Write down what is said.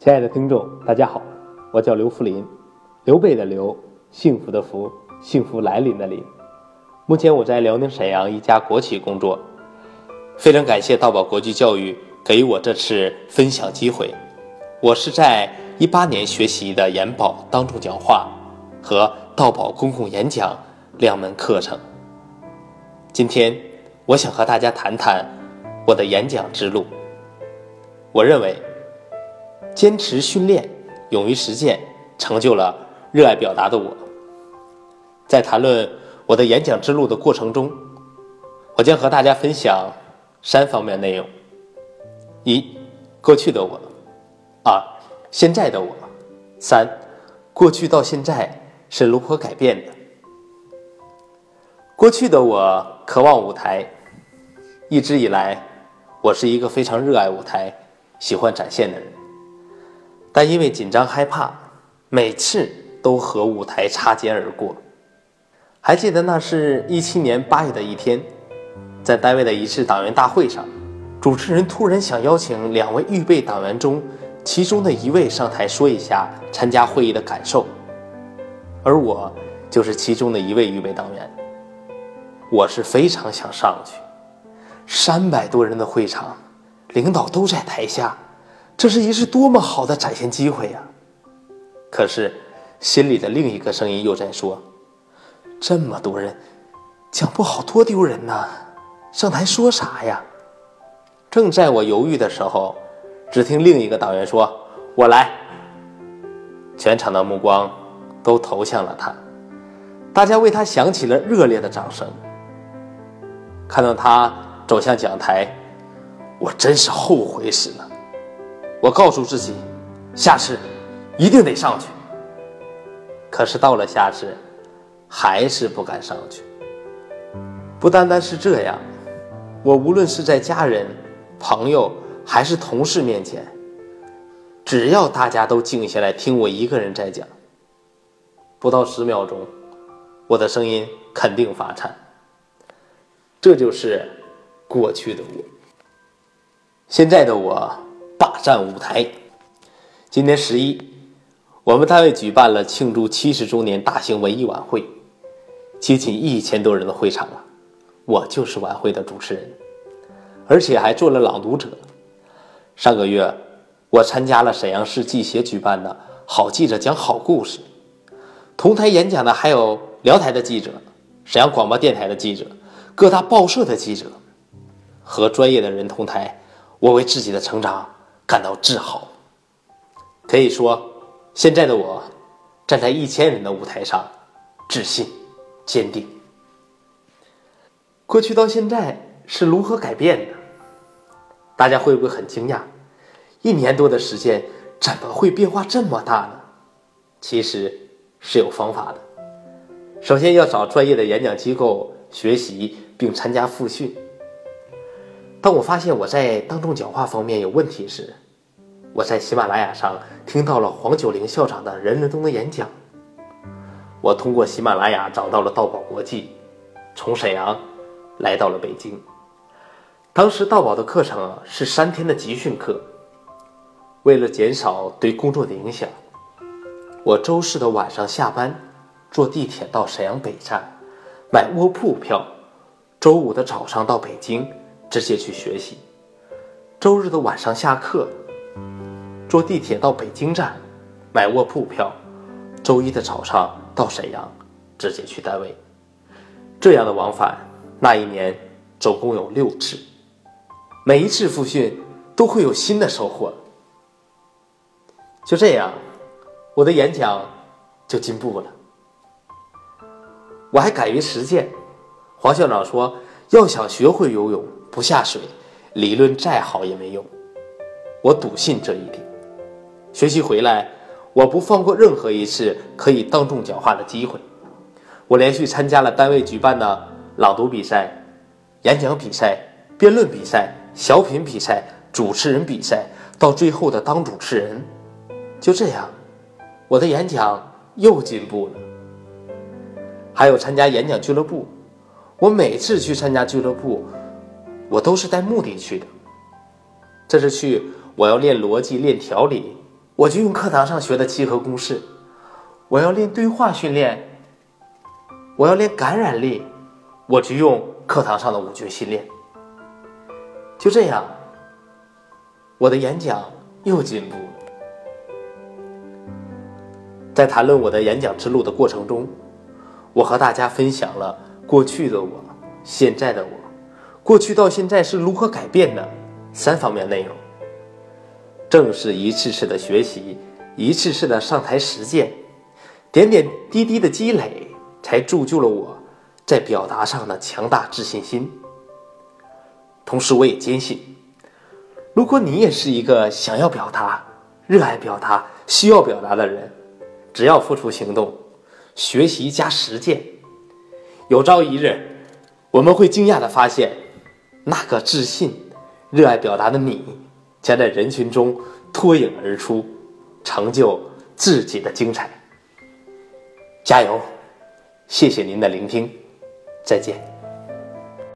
亲爱的听众，大家好，我叫刘福林，刘备的刘，幸福的福，幸福来临的临。目前我在辽宁沈阳一家国企工作，非常感谢道宝国际教育给我这次分享机会。我是在一八年学习的研宝当众讲话和道宝公共演讲两门课程。今天我想和大家谈谈我的演讲之路。我认为。坚持训练，勇于实践，成就了热爱表达的我。在谈论我的演讲之路的过程中，我将和大家分享三方面内容：一、过去的我；二、现在的我；三、过去到现在是如何改变的。过去的我渴望舞台，一直以来，我是一个非常热爱舞台、喜欢展现的人。但因为紧张害怕，每次都和舞台擦肩而过。还记得那是一七年八月的一天，在单位的一次党员大会上，主持人突然想邀请两位预备党员中其中的一位上台说一下参加会议的感受，而我就是其中的一位预备党员。我是非常想上去，三百多人的会场，领导都在台下。这是一次多么好的展现机会呀！可是，心里的另一个声音又在说：“这么多人，讲不好多丢人呐！上台说啥呀？”正在我犹豫的时候，只听另一个党员说：“我来。”全场的目光都投向了他，大家为他响起了热烈的掌声。看到他走向讲台，我真是后悔死了。我告诉自己，下次一定得上去。可是到了下次，还是不敢上去。不单单是这样，我无论是在家人、朋友还是同事面前，只要大家都静下来听我一个人在讲，不到十秒钟，我的声音肯定发颤。这就是过去的我。现在的我。霸占舞台。今年十一，我们单位举办了庆祝七十周年大型文艺晚会，接近一千多人的会场啊！我就是晚会的主持人，而且还做了朗读者。上个月，我参加了沈阳市记协举办的“好记者讲好故事”，同台演讲的还有辽台的记者、沈阳广播电台的记者、各大报社的记者，和专业的人同台，我为自己的成长。感到自豪，可以说，现在的我站在一千人的舞台上，自信、坚定。过去到现在是如何改变的？大家会不会很惊讶？一年多的时间，怎么会变化这么大呢？其实是有方法的。首先要找专业的演讲机构学习并参加复训。当我发现我在当众讲话方面有问题时，我在喜马拉雅上听到了黄九龄校长的人人中的演讲。我通过喜马拉雅找到了道宝国际，从沈阳来到了北京。当时道宝的课程是三天的集训课。为了减少对工作的影响，我周四的晚上下班，坐地铁到沈阳北站，买卧铺票，周五的早上到北京。直接去学习。周日的晚上下课，坐地铁到北京站，买卧铺票。周一的早上到沈阳，直接去单位。这样的往返，那一年总共有六次。每一次复训都会有新的收获。就这样，我的演讲就进步了。我还敢于实践。黄校长说：“要想学会游泳。”不下水，理论再好也没用。我笃信这一点。学习回来，我不放过任何一次可以当众讲话的机会。我连续参加了单位举办的朗读比赛、演讲比赛、辩论比赛、小品比赛、主持人比赛，到最后的当主持人。就这样，我的演讲又进步了。还有参加演讲俱乐部，我每次去参加俱乐部。我都是带目的去的。这是去我要练逻辑、练条理，我就用课堂上学的七何公式；我要练对话训练，我要练感染力，我就用课堂上的五句训练。就这样，我的演讲又进步了。在谈论我的演讲之路的过程中，我和大家分享了过去的我、现在的我、过去到现在是如何改变的三方面内容。正是一次次的学习，一次次的上台实践，点点滴滴的积累，才铸就了我在表达上的强大自信心。同时，我也坚信，如果你也是一个想要表达、热爱表达、需要表达的人，只要付出行动、学习加实践，有朝一日，我们会惊讶的发现，那个自信、热爱表达的你，将在人群中脱颖而出，成就自己的精彩。加油！谢谢您的聆听，再见。